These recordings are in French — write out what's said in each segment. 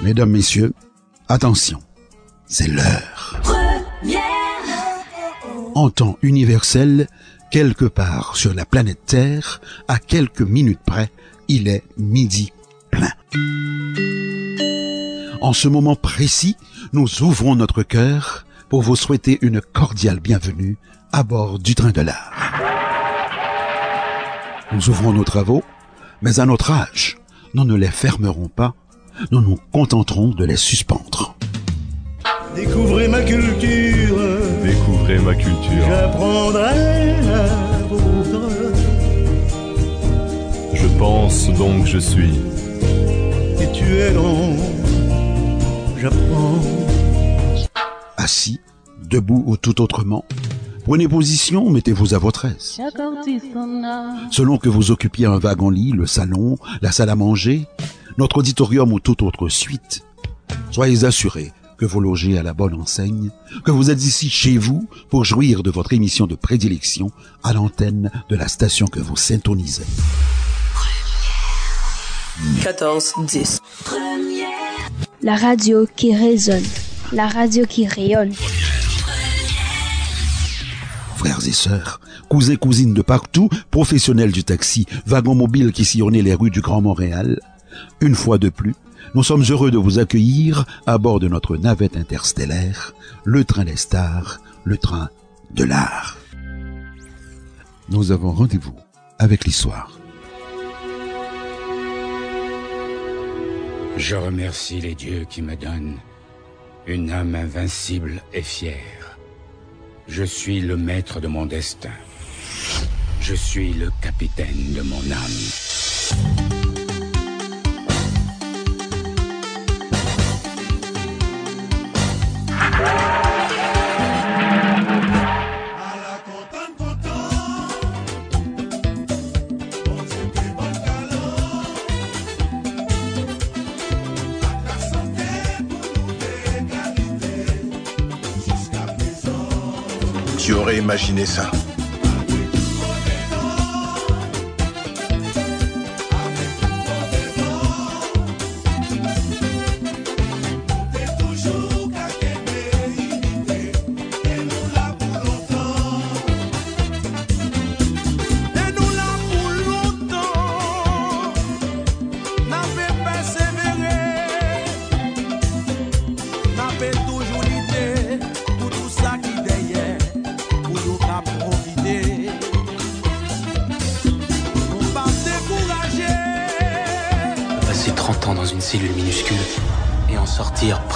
Mesdames, Messieurs, attention, c'est l'heure. En temps universel, quelque part sur la planète Terre, à quelques minutes près, il est midi plein. En ce moment précis, nous ouvrons notre cœur pour vous souhaiter une cordiale bienvenue à bord du train de l'art. Nous ouvrons nos travaux, mais à notre âge, nous ne les fermerons pas, nous nous contenterons de les suspendre. Découvrez ma culture, Découvrez ma culture. j'apprendrai la vôtre. Je pense donc je suis. Et tu es long, j'apprends. Assis, debout ou tout autrement, prenez position, mettez-vous à votre aise. Selon que vous occupiez un wagon-lit, le salon, la salle à manger, notre auditorium ou toute autre suite, soyez assurés que vous logez à la bonne enseigne, que vous êtes ici chez vous pour jouir de votre émission de prédilection à l'antenne de la station que vous syntonisez. 14, 10. La radio qui résonne. La radio qui rayonne. Frères et sœurs, cousins, cousines de partout, professionnels du taxi, wagons mobiles qui sillonnaient les rues du Grand Montréal, une fois de plus, nous sommes heureux de vous accueillir à bord de notre navette interstellaire, le train des stars, le train de l'art. Nous avons rendez-vous avec l'histoire. Je remercie les dieux qui me donnent une âme invincible et fière. Je suis le maître de mon destin. Je suis le capitaine de mon âme. Imaginé ça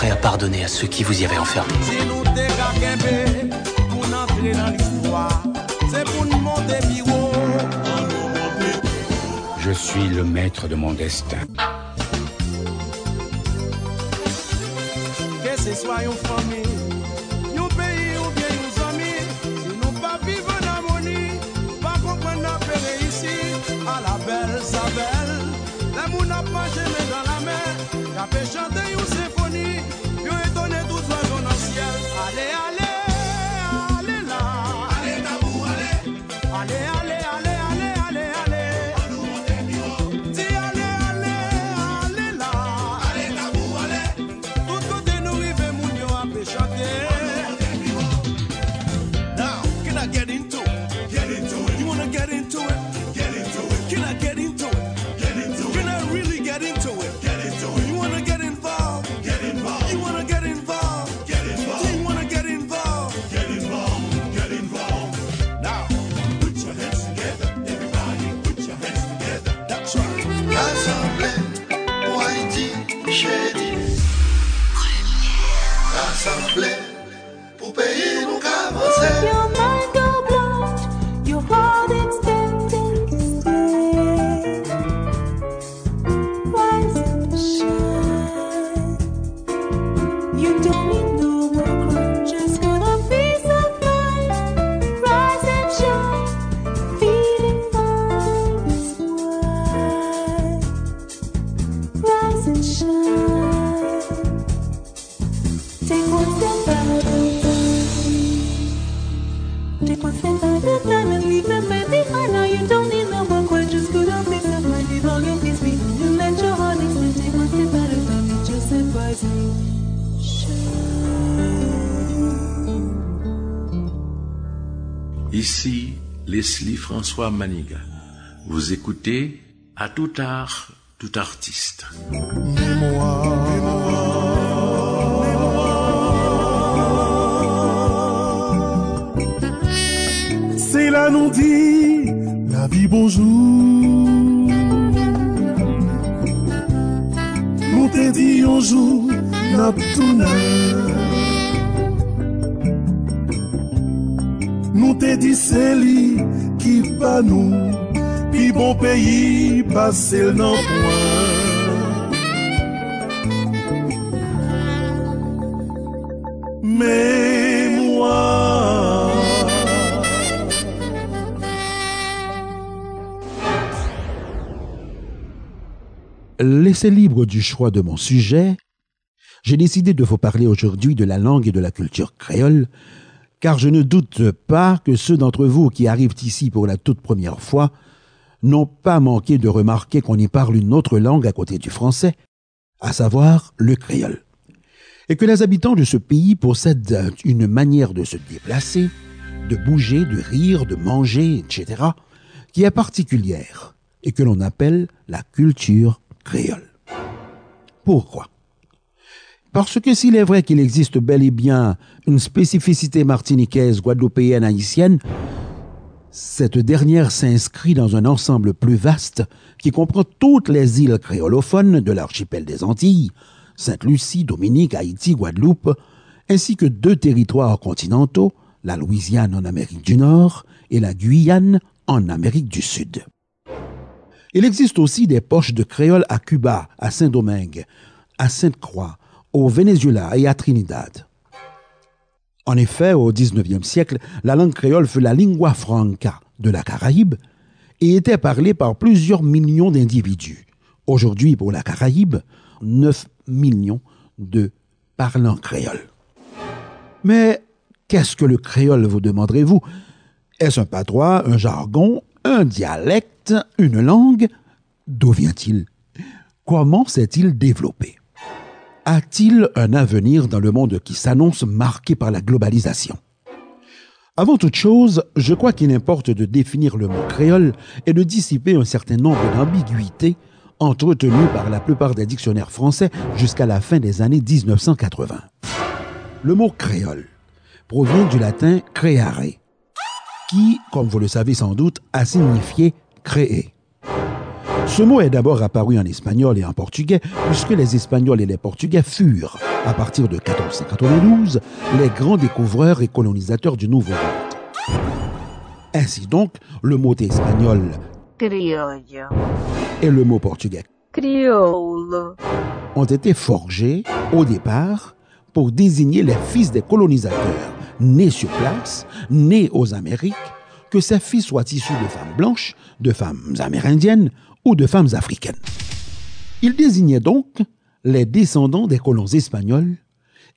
prêt à pardonner à ceux qui vous y avaient enfermé. Je suis le maître de mon destin. Que ce soit une famille, François Maniga. Vous écoutez À tout art, tout artiste. C'est là nous dit nous, puis bon pays passer le non point. Mémoire. Laissé libre du choix de mon sujet, j'ai décidé de vous parler aujourd'hui de la langue et de la culture créole, car je ne doute pas que ceux d'entre vous qui arrivent ici pour la toute première fois n'ont pas manqué de remarquer qu'on y parle une autre langue à côté du français, à savoir le créole, et que les habitants de ce pays possèdent une manière de se déplacer, de bouger, de rire, de manger, etc., qui est particulière et que l'on appelle la culture créole. Pourquoi? Parce que s'il est vrai qu'il existe bel et bien une spécificité martiniquaise, guadeloupéenne, haïtienne, cette dernière s'inscrit dans un ensemble plus vaste qui comprend toutes les îles créolophones de l'archipel des Antilles, Sainte-Lucie, Dominique, Haïti, Guadeloupe, ainsi que deux territoires continentaux, la Louisiane en Amérique du Nord et la Guyane en Amérique du Sud. Il existe aussi des poches de créole à Cuba, à Saint-Domingue, à Sainte-Croix, au Venezuela et à Trinidad. En effet, au XIXe siècle, la langue créole fut la lingua franca de la Caraïbe et était parlée par plusieurs millions d'individus. Aujourd'hui, pour la Caraïbe, 9 millions de parlants créoles. Mais qu'est-ce que le créole, vous demanderez-vous? Est-ce un patois, un jargon, un dialecte, une langue? D'où vient-il? Comment s'est-il développé? A-t-il un avenir dans le monde qui s'annonce marqué par la globalisation? Avant toute chose, je crois qu'il importe de définir le mot créole et de dissiper un certain nombre d'ambiguïtés entretenues par la plupart des dictionnaires français jusqu'à la fin des années 1980. Le mot créole provient du latin creare, qui, comme vous le savez sans doute, a signifié créer. Ce mot est d'abord apparu en espagnol et en portugais, puisque les Espagnols et les Portugais furent, à partir de 1492, les grands découvreurs et colonisateurs du Nouveau Monde. Ainsi donc, le mot espagnol Criollo. et le mot portugais Crioulo. ont été forgés, au départ, pour désigner les fils des colonisateurs nés sur place, nés aux Amériques, que ces fils soient issus de femmes blanches, de femmes amérindiennes ou de femmes africaines. Ils désignaient donc les descendants des colons espagnols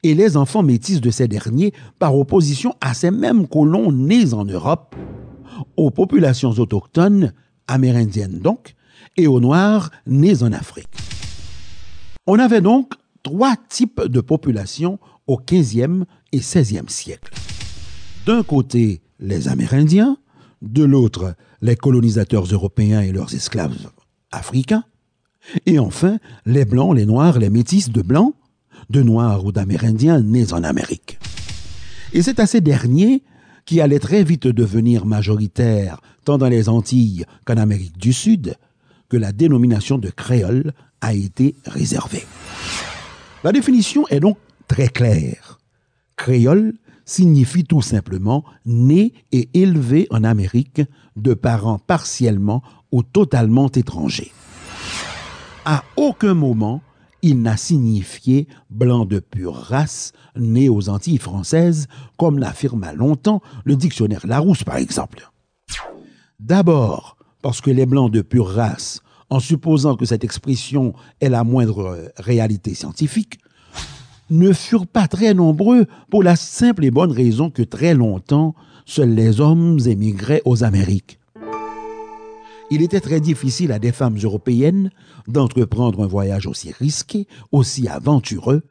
et les enfants métis de ces derniers par opposition à ces mêmes colons nés en Europe, aux populations autochtones, amérindiennes donc, et aux Noirs nés en Afrique. On avait donc trois types de populations au 15e et 16e siècle. D'un côté, les Amérindiens, de l'autre, les colonisateurs européens et leurs esclaves africains, et enfin, les Blancs, les Noirs, les Métis de Blancs, de Noirs ou d'Amérindiens nés en Amérique. Et c'est à ces derniers qui allaient très vite devenir majoritaires tant dans les Antilles qu'en Amérique du Sud, que la dénomination de créole a été réservée. La définition est donc très claire. Créole signifie tout simplement né et élevé en Amérique de parents partiellement ou totalement étrangers. À aucun moment, il n'a signifié blanc de pure race né aux Antilles françaises, comme l'affirma longtemps le dictionnaire Larousse par exemple. D'abord, parce que les blancs de pure race, en supposant que cette expression est la moindre réalité scientifique, ne furent pas très nombreux pour la simple et bonne raison que très longtemps, seuls les hommes émigraient aux Amériques. Il était très difficile à des femmes européennes d'entreprendre un voyage aussi risqué, aussi aventureux,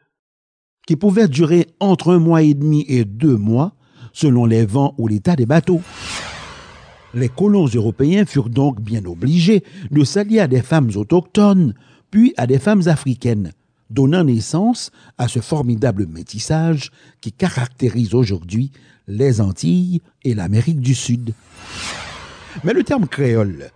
qui pouvait durer entre un mois et demi et deux mois, selon les vents ou l'état des bateaux. Les colons européens furent donc bien obligés de s'allier à des femmes autochtones, puis à des femmes africaines, donnant naissance à ce formidable métissage qui caractérise aujourd'hui les Antilles et l'Amérique du Sud. Mais le terme créole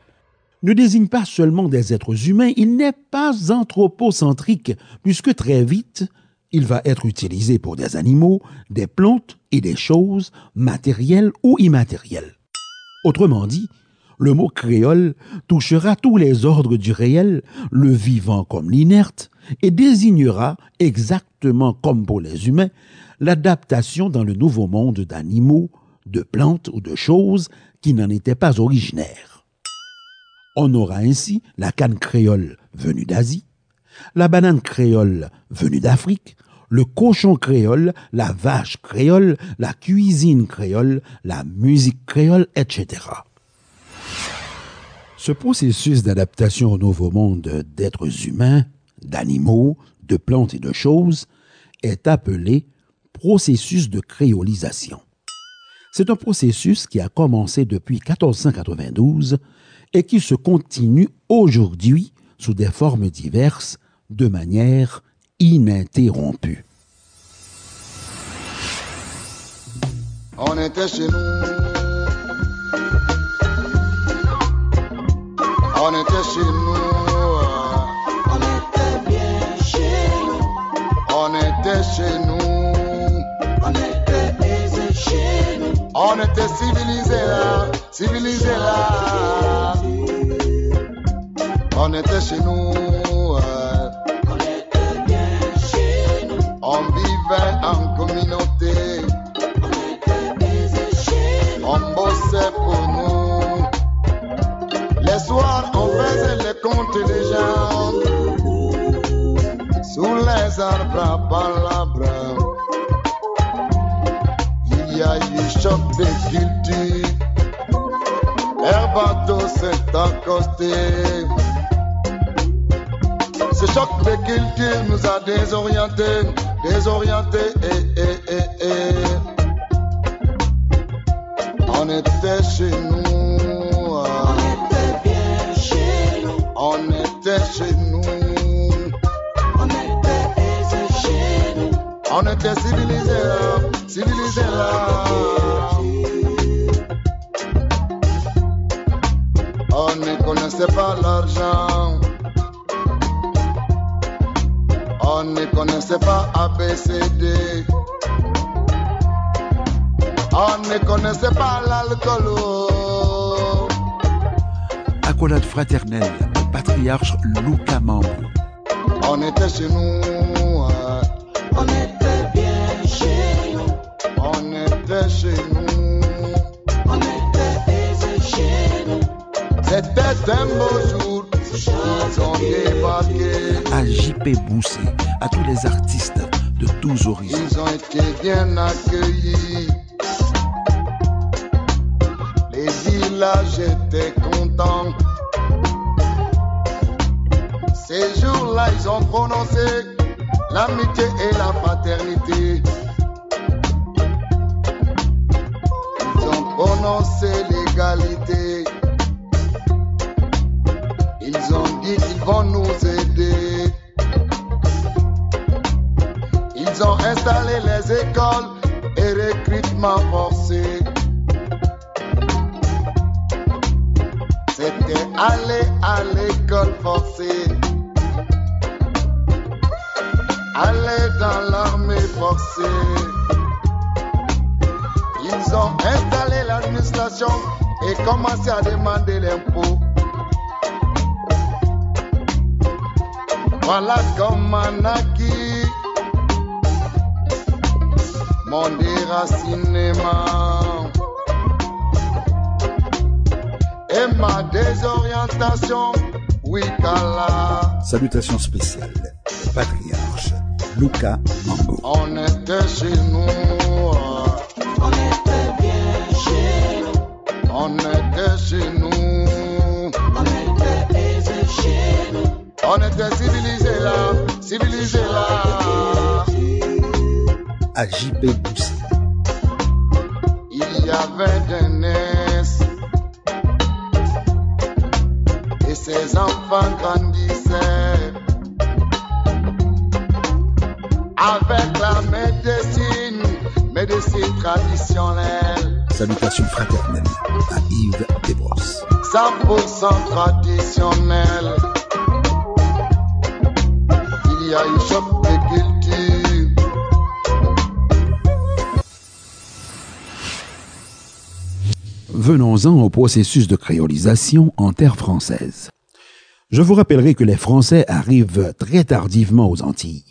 ne désigne pas seulement des êtres humains, il n'est pas anthropocentrique, puisque très vite, il va être utilisé pour des animaux, des plantes et des choses matérielles ou immatérielles. Autrement dit, le mot créole touchera tous les ordres du réel, le vivant comme l'inerte, et désignera, exactement comme pour les humains, l'adaptation dans le nouveau monde d'animaux, de plantes ou de choses qui n'en étaient pas originaires. On aura ainsi la canne créole venue d'Asie, la banane créole venue d'Afrique, le cochon créole, la vache créole, la cuisine créole, la musique créole, etc. Ce processus d'adaptation au nouveau monde d'êtres humains, d'animaux, de plantes et de choses est appelé processus de créolisation. C'est un processus qui a commencé depuis 1492 et qui se continue aujourd'hui sous des formes diverses de manière ininterrompue. On était chez nous. On était bien chez nous. On était chez nous. On était aisé chez nous. On était civilisés là. Civilisés là. On était chez nous. On était bien chez nous. On vivait en Il y a eu choc de culture. Air bateau s'est accosté. Ce choc de culture nous a désorientés, désorientés et, et, et, et. On était chez nous. On était civilisés là. Civilisés là. On ne connaissait pas l'argent. On ne connaissait pas ABCD. On ne connaissait pas l'alcool. Accolade fraternelle au patriarche Luca Mambo. On était chez nous. On était C'était un beau jour. À JP Boussé, à tous les artistes de tous horizons. Ils ont été bien accueillis. Les villages étaient contents. Ces jours-là, ils ont prononcé l'amitié et la fraternité. Ils ont prononcé nous aider. Ils ont installé les écoles et recrutement forcé. C'était aller à l'école forcée. Aller dans l'armée forcée. Ils ont installé l'administration et commencé à demander l'impôt. Voilà comme un acquis mon déracinement et ma désorientation, oui, Kala. Salutations spéciales. Patriarche Luca Mambo. On était chez nous, on était bien chez nous, on était chez nous, On était civilisés là, civilisés là. À JP Boussé. Il y avait Denise et ses enfants grandissaient avec la médecine, médecine traditionnelle. Salutations fraternelles à Yves Desbrosses. 100% traditionnelle. Venons-en au processus de créolisation en terre française. Je vous rappellerai que les Français arrivent très tardivement aux Antilles.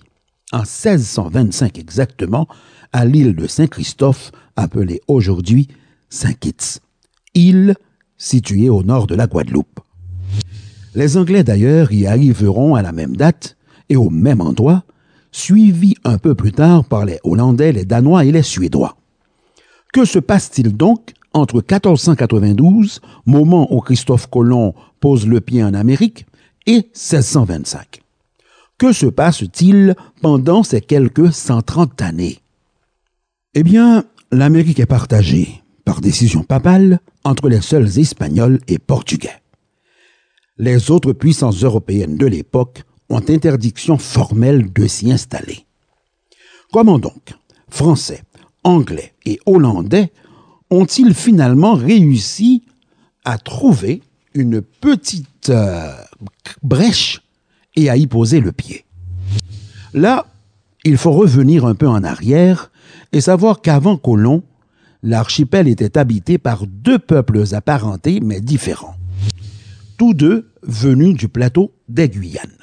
En 1625 exactement, à l'île de Saint-Christophe, appelée aujourd'hui Saint-Kitts, île située au nord de la Guadeloupe. Les Anglais d'ailleurs y arriveront à la même date et au même endroit, suivis un peu plus tard par les Hollandais, les Danois et les Suédois. Que se passe-t-il donc entre 1492, moment où Christophe Colomb pose le pied en Amérique, et 1625 Que se passe-t-il pendant ces quelques 130 années? Eh bien, l'Amérique est partagée, par décision papale, entre les seuls Espagnols et Portugais. Les autres puissances européennes de l'époque ont interdiction formelle de s'y installer. Comment donc Français, Anglais et Hollandais ont-ils finalement réussi à trouver une petite euh, brèche et à y poser le pied? Là, il faut revenir un peu en arrière et savoir qu'avant Colomb, l'archipel était habité par deux peuples apparentés mais différents. Tous deux venus du plateau des Guyanes.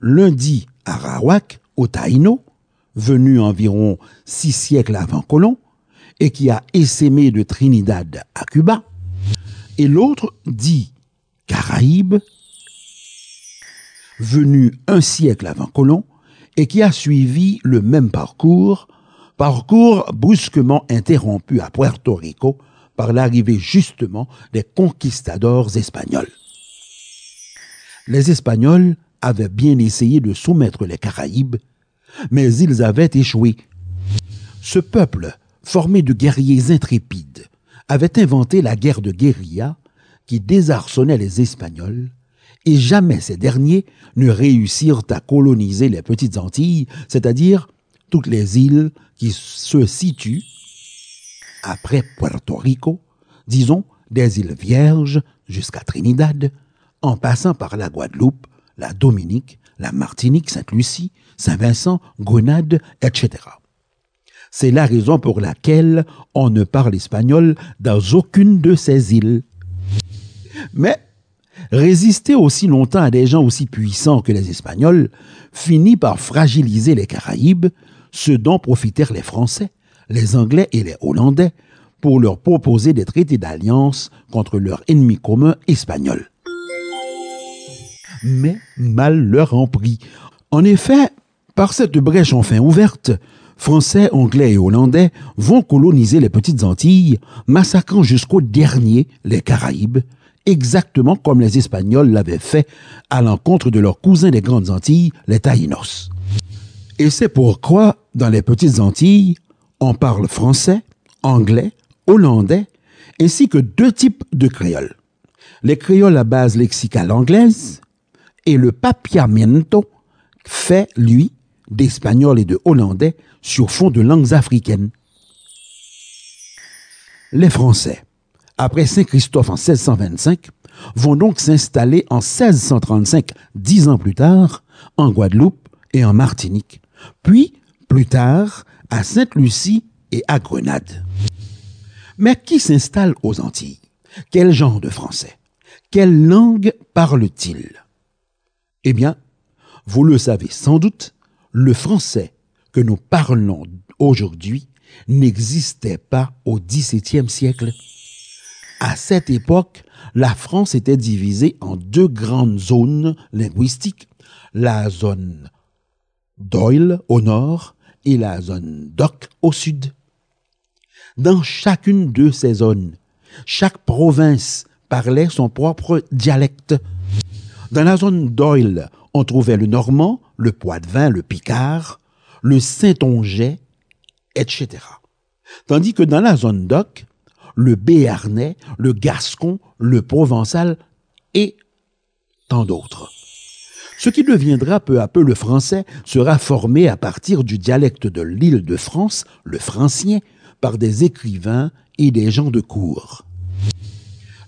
L'un dit Arawak au Taïno, venu environ six siècles avant Colomb, et qui a essaimé de Trinidad à Cuba, et l'autre dit Caraïbes, venu un siècle avant Colomb, et qui a suivi le même parcours, parcours brusquement interrompu à Puerto Rico par l'arrivée justement des conquistadors espagnols. Les Espagnols avaient bien essayé de soumettre les Caraïbes, mais ils avaient échoué. Ce peuple, formé de guerriers intrépides, avait inventé la guerre de guérilla qui désarçonnait les Espagnols, et jamais ces derniers ne réussirent à coloniser les petites Antilles, c'est-à-dire toutes les îles qui se situent après Puerto Rico, disons des îles Vierges jusqu'à Trinidad, en passant par la Guadeloupe, la Dominique, la Martinique, Sainte-Lucie, Saint-Vincent, Grenade, etc. C'est la raison pour laquelle on ne parle espagnol dans aucune de ces îles. Mais résister aussi longtemps à des gens aussi puissants que les Espagnols finit par fragiliser les Caraïbes, ce dont profitèrent les Français, les Anglais et les Hollandais pour leur proposer des traités d'alliance contre leur ennemi commun espagnol. Mais mal leur en prit. En effet, par cette brèche enfin ouverte, Français, Anglais et Hollandais vont coloniser les petites Antilles, massacrant jusqu'au dernier les Caraïbes, exactement comme les Espagnols l'avaient fait à l'encontre de leurs cousins des Grandes Antilles, les Taïnos. Et c'est pourquoi, dans les petites Antilles, on parle français, anglais, hollandais, ainsi que deux types de créoles. Les créoles à base lexicale anglaise et le papiamento fait, lui, d'espagnol et de hollandais sur fond de langues africaines. Les Français, après Saint-Christophe en 1625, vont donc s'installer en 1635, dix ans plus tard, en Guadeloupe et en Martinique, puis, plus tard, à Sainte-Lucie et à Grenade. Mais qui s'installe aux Antilles? Quel genre de Français? Quelle langue parle-t-il? Eh bien, vous le savez sans doute, le français que nous parlons aujourd'hui n'existait pas au XVIIe siècle. À cette époque, la France était divisée en deux grandes zones linguistiques, la zone d'Oil au nord et la zone d'Oc au sud. Dans chacune de ces zones, chaque province parlait son propre dialecte. Dans la zone d'Oil, on trouvait le normand, le poitevin, le picard, le saintongeais, etc. Tandis que dans la zone d'Oc, le béarnais, le gascon, le provençal et tant d'autres. Ce qui deviendra peu à peu le français sera formé à partir du dialecte de l'île de France, le francien, par des écrivains et des gens de cour.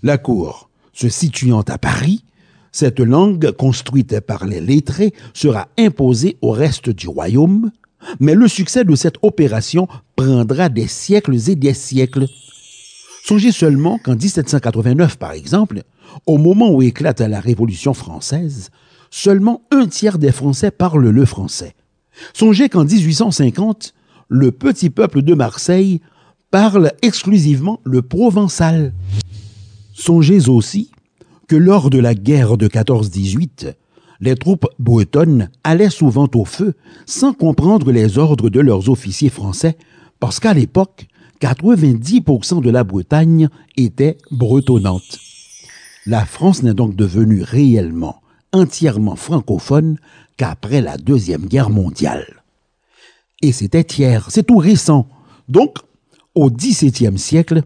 La cour se situant à Paris, cette langue construite par les lettrés sera imposée au reste du royaume, mais le succès de cette opération prendra des siècles et des siècles. Songez seulement qu'en 1789, par exemple, au moment où éclate la Révolution française, seulement un tiers des Français parlent le français. Songez qu'en 1850, le petit peuple de Marseille parle exclusivement le provençal. Songez aussi lors de la guerre de 14-18, les troupes bretonnes allaient souvent au feu sans comprendre les ordres de leurs officiers français, parce qu'à l'époque, 90% de la Bretagne était bretonnante. La France n'est donc devenue réellement entièrement francophone qu'après la Deuxième Guerre mondiale. Et c'était hier, c'est tout récent. Donc, au XVIIe siècle,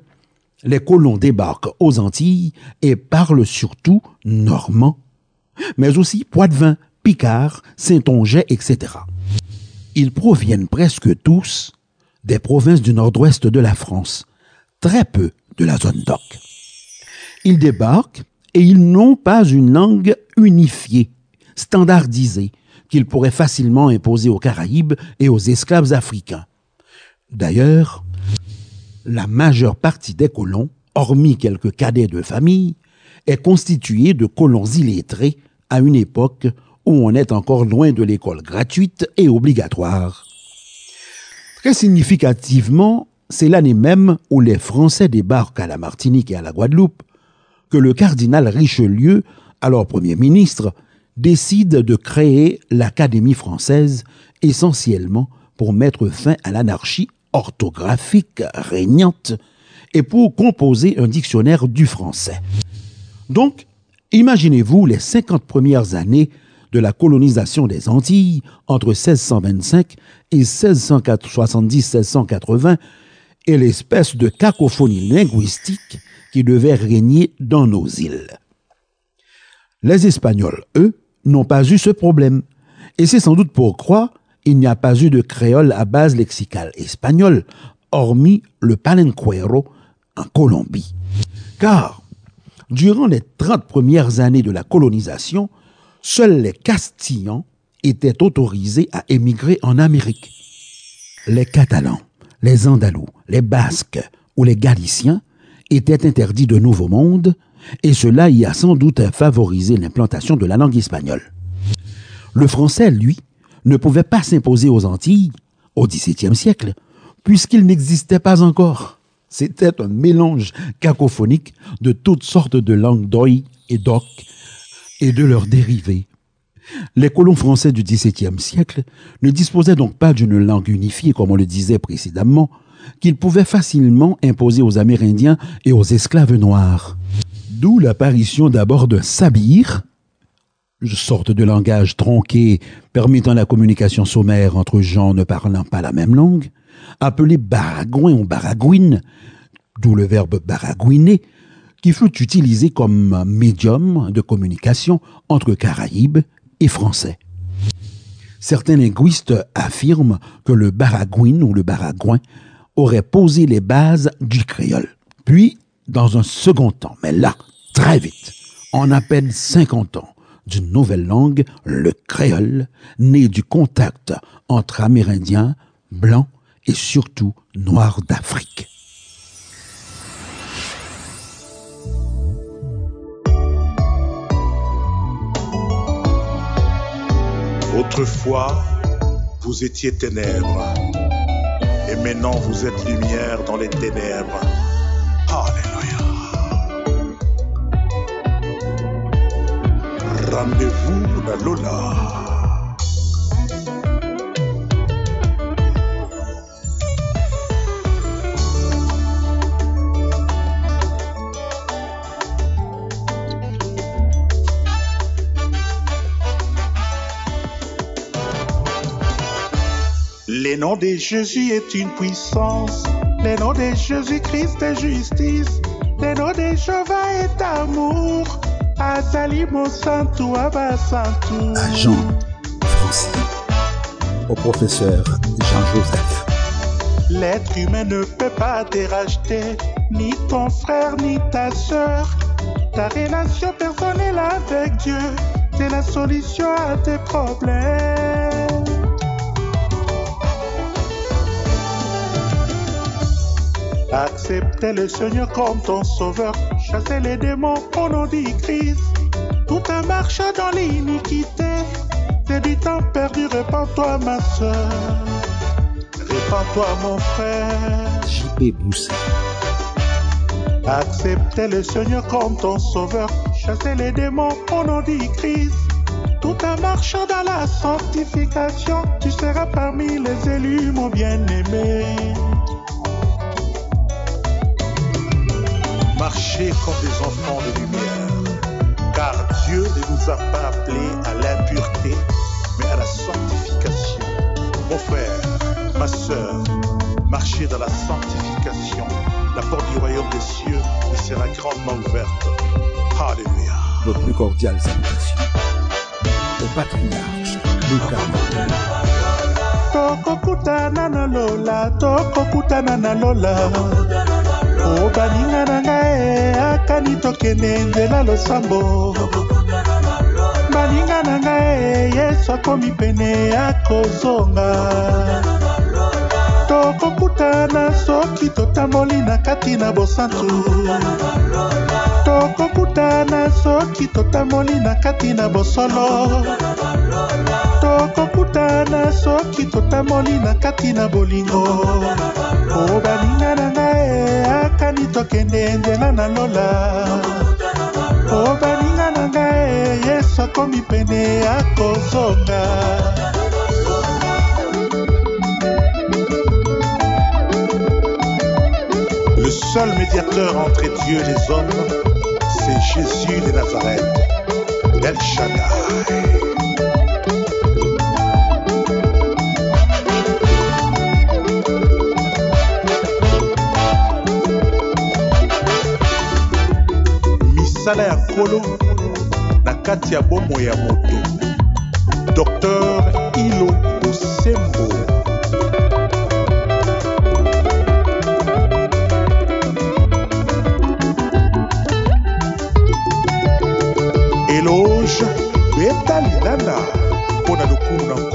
les colons débarquent aux Antilles et parlent surtout normand, mais aussi poitevin, picard, saintongeais, etc. Ils proviennent presque tous des provinces du nord-ouest de la France, très peu de la zone d'Oc. Ils débarquent et ils n'ont pas une langue unifiée, standardisée, qu'ils pourraient facilement imposer aux Caraïbes et aux esclaves africains. D'ailleurs, la majeure partie des colons, hormis quelques cadets de famille, est constituée de colons illettrés à une époque où on est encore loin de l'école gratuite et obligatoire. Très significativement, c'est l'année même où les Français débarquent à la Martinique et à la Guadeloupe que le cardinal Richelieu, alors Premier ministre, décide de créer l'Académie française essentiellement pour mettre fin à l'anarchie orthographique régnante et pour composer un dictionnaire du français. Donc, imaginez-vous les 50 premières années de la colonisation des Antilles entre 1625 et 1670-1680 et l'espèce de cacophonie linguistique qui devait régner dans nos îles. Les Espagnols, eux, n'ont pas eu ce problème. Et c'est sans doute pourquoi il n'y a pas eu de créole à base lexicale espagnole, hormis le palenquero en Colombie. Car, durant les 30 premières années de la colonisation, seuls les Castillans étaient autorisés à émigrer en Amérique. Les Catalans, les Andalous, les Basques ou les Galiciens étaient interdits de Nouveau Monde, et cela y a sans doute favorisé l'implantation de la langue espagnole. Le français, lui, ne pouvait pas s'imposer aux Antilles au XVIIe siècle, puisqu'il n'existait pas encore. C'était un mélange cacophonique de toutes sortes de langues d'oï et d'oc et de leurs dérivés. Les colons français du XVIIe siècle ne disposaient donc pas d'une langue unifiée, comme on le disait précédemment, qu'ils pouvaient facilement imposer aux Amérindiens et aux esclaves noirs. D'où l'apparition d'abord d'un sabir, sorte de langage tronqué permettant la communication sommaire entre gens ne parlant pas la même langue, appelé baragouin ou baragouine, d'où le verbe baragouiner, qui fut utilisé comme médium de communication entre Caraïbes et Français. Certains linguistes affirment que le baragouin ou le baragouin aurait posé les bases du créole. Puis, dans un second temps, mais là, très vite, en à peine 50 ans, d'une nouvelle langue, le créole, né du contact entre Amérindiens, Blancs et surtout Noirs d'Afrique. Autrefois, vous étiez ténèbres, et maintenant vous êtes lumière dans les ténèbres. Alléluia. Rendez-vous la Lola. Les noms de Jésus est une puissance. Les noms de Jésus-Christ est justice. Les noms de Jéhovah est amour. Azali mosantu Francis, au professeur Jean-Joseph, L'être humain ne peut pas te racheter, ni ton frère, ni ta sœur. Ta relation personnelle avec Dieu, c'est la solution à tes problèmes. Acceptez le Seigneur comme ton sauveur, chassez les démons au nom du Christ. Tout en marchant dans l'iniquité, c'est du temps perdu, répands-toi ma soeur. Répands-toi mon frère. J.P. Acceptez le Seigneur comme ton sauveur, chassez les démons au nom du Christ. Tout en marchant dans la sanctification, tu seras parmi les élus, mon bien-aimé. Comme des enfants de lumière, car Dieu ne nous a pas appelés à l'impureté, mais à la sanctification. Mon frère, ma sœur, marchez dans la sanctification. La porte du royaume des cieux vous sera grandement ouverte. Alléluia. nos plus cordiales salutations. Au patriarche Lucas Martel, tokokutana na lola tokokutana na lola o baninga na ngai akani tokende nzela losambo. Baninga na ngai yesu akomi pene akozonga. Tokokutana soki totamboli na kati na bosantu. Tokokutana soki totamboli na kati na bosolo. Tokokutana soki totamboli na kati na bolingo. O baninga na ngai Le seul médiateur entre Dieu et les hommes, c'est Jésus de Nazareth, El Shaddai. misala ya nkolo na kati ya bomoi ya moto. Dr ilo kosembo eloge beta linanda mpo na lokumu na